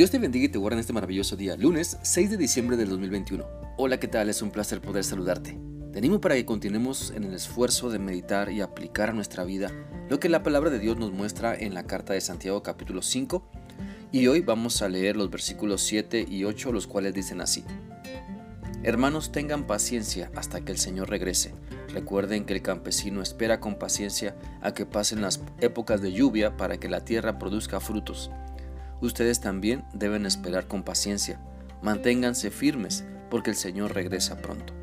Dios te bendiga y te guarde en este maravilloso día, lunes 6 de diciembre del 2021. Hola, ¿qué tal? Es un placer poder saludarte. Te animo para que continuemos en el esfuerzo de meditar y aplicar a nuestra vida lo que la palabra de Dios nos muestra en la carta de Santiago capítulo 5 y hoy vamos a leer los versículos 7 y 8 los cuales dicen así. Hermanos, tengan paciencia hasta que el Señor regrese. Recuerden que el campesino espera con paciencia a que pasen las épocas de lluvia para que la tierra produzca frutos ustedes también deben esperar con paciencia. Manténganse firmes, porque el Señor regresa pronto.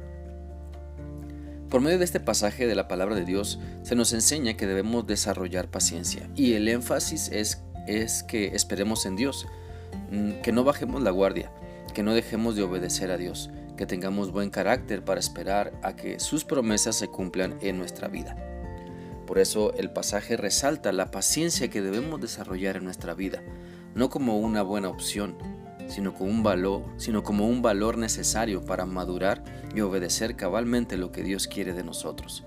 Por medio de este pasaje de la palabra de Dios se nos enseña que debemos desarrollar paciencia y el énfasis es, es que esperemos en Dios, mm, que no bajemos la guardia, que no dejemos de obedecer a Dios, que tengamos buen carácter para esperar a que sus promesas se cumplan en nuestra vida. Por eso el pasaje resalta la paciencia que debemos desarrollar en nuestra vida, no como una buena opción, sino como un valor, sino como un valor necesario para madurar y obedecer cabalmente lo que Dios quiere de nosotros.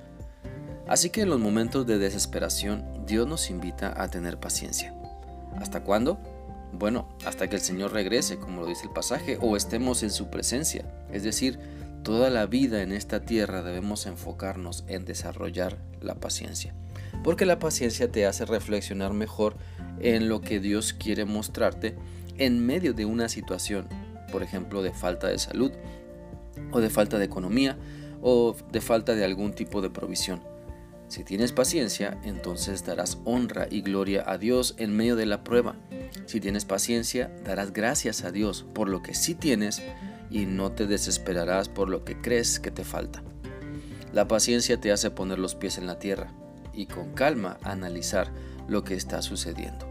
Así que en los momentos de desesperación, Dios nos invita a tener paciencia. ¿Hasta cuándo? Bueno, hasta que el Señor regrese, como lo dice el pasaje, o estemos en su presencia. Es decir, toda la vida en esta tierra debemos enfocarnos en desarrollar la paciencia. Porque la paciencia te hace reflexionar mejor en lo que Dios quiere mostrarte en medio de una situación, por ejemplo, de falta de salud, o de falta de economía, o de falta de algún tipo de provisión. Si tienes paciencia, entonces darás honra y gloria a Dios en medio de la prueba. Si tienes paciencia, darás gracias a Dios por lo que sí tienes y no te desesperarás por lo que crees que te falta. La paciencia te hace poner los pies en la tierra y con calma analizar lo que está sucediendo.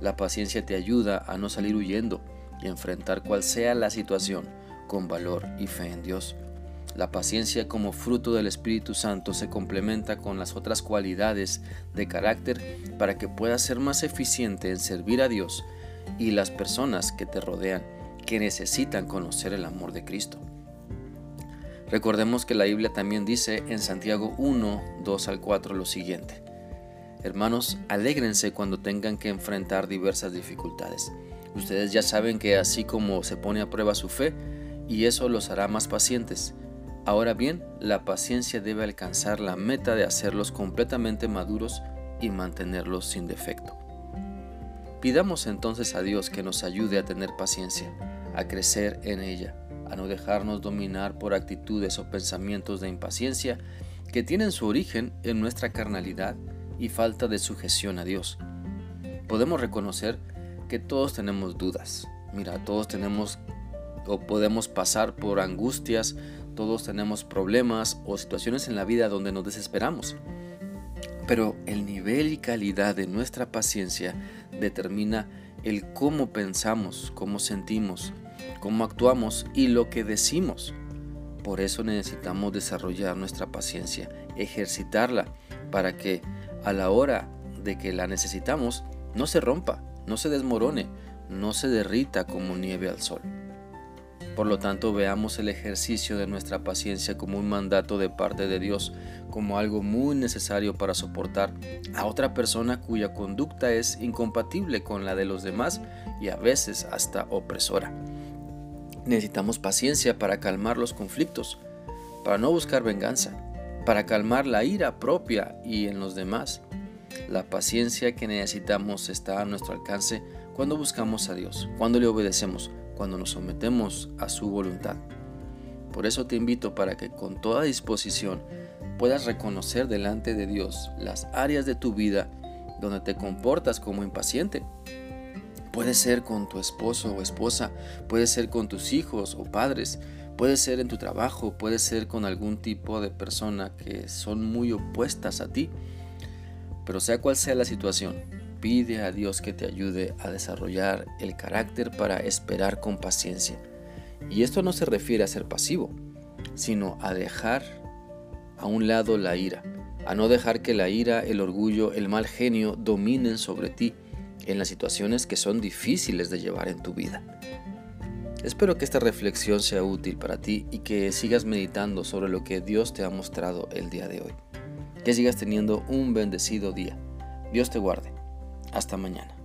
La paciencia te ayuda a no salir huyendo y enfrentar cual sea la situación con valor y fe en Dios. La paciencia como fruto del Espíritu Santo se complementa con las otras cualidades de carácter para que puedas ser más eficiente en servir a Dios y las personas que te rodean que necesitan conocer el amor de Cristo. Recordemos que la Biblia también dice en Santiago 1, 2 al 4 lo siguiente. Hermanos, alégrense cuando tengan que enfrentar diversas dificultades. Ustedes ya saben que así como se pone a prueba su fe, y eso los hará más pacientes. Ahora bien, la paciencia debe alcanzar la meta de hacerlos completamente maduros y mantenerlos sin defecto. Pidamos entonces a Dios que nos ayude a tener paciencia, a crecer en ella, a no dejarnos dominar por actitudes o pensamientos de impaciencia que tienen su origen en nuestra carnalidad y falta de sujeción a Dios. Podemos reconocer que todos tenemos dudas. Mira, todos tenemos o podemos pasar por angustias, todos tenemos problemas o situaciones en la vida donde nos desesperamos. Pero el nivel y calidad de nuestra paciencia determina el cómo pensamos, cómo sentimos, cómo actuamos y lo que decimos. Por eso necesitamos desarrollar nuestra paciencia, ejercitarla para que a la hora de que la necesitamos no se rompa, no se desmorone, no se derrita como nieve al sol. Por lo tanto, veamos el ejercicio de nuestra paciencia como un mandato de parte de Dios, como algo muy necesario para soportar a otra persona cuya conducta es incompatible con la de los demás y a veces hasta opresora. Necesitamos paciencia para calmar los conflictos, para no buscar venganza, para calmar la ira propia y en los demás. La paciencia que necesitamos está a nuestro alcance cuando buscamos a Dios, cuando le obedecemos, cuando nos sometemos a su voluntad. Por eso te invito para que con toda disposición puedas reconocer delante de Dios las áreas de tu vida donde te comportas como impaciente. Puede ser con tu esposo o esposa, puede ser con tus hijos o padres, Puede ser en tu trabajo, puede ser con algún tipo de persona que son muy opuestas a ti. Pero sea cual sea la situación, pide a Dios que te ayude a desarrollar el carácter para esperar con paciencia. Y esto no se refiere a ser pasivo, sino a dejar a un lado la ira, a no dejar que la ira, el orgullo, el mal genio dominen sobre ti en las situaciones que son difíciles de llevar en tu vida. Espero que esta reflexión sea útil para ti y que sigas meditando sobre lo que Dios te ha mostrado el día de hoy. Que sigas teniendo un bendecido día. Dios te guarde. Hasta mañana.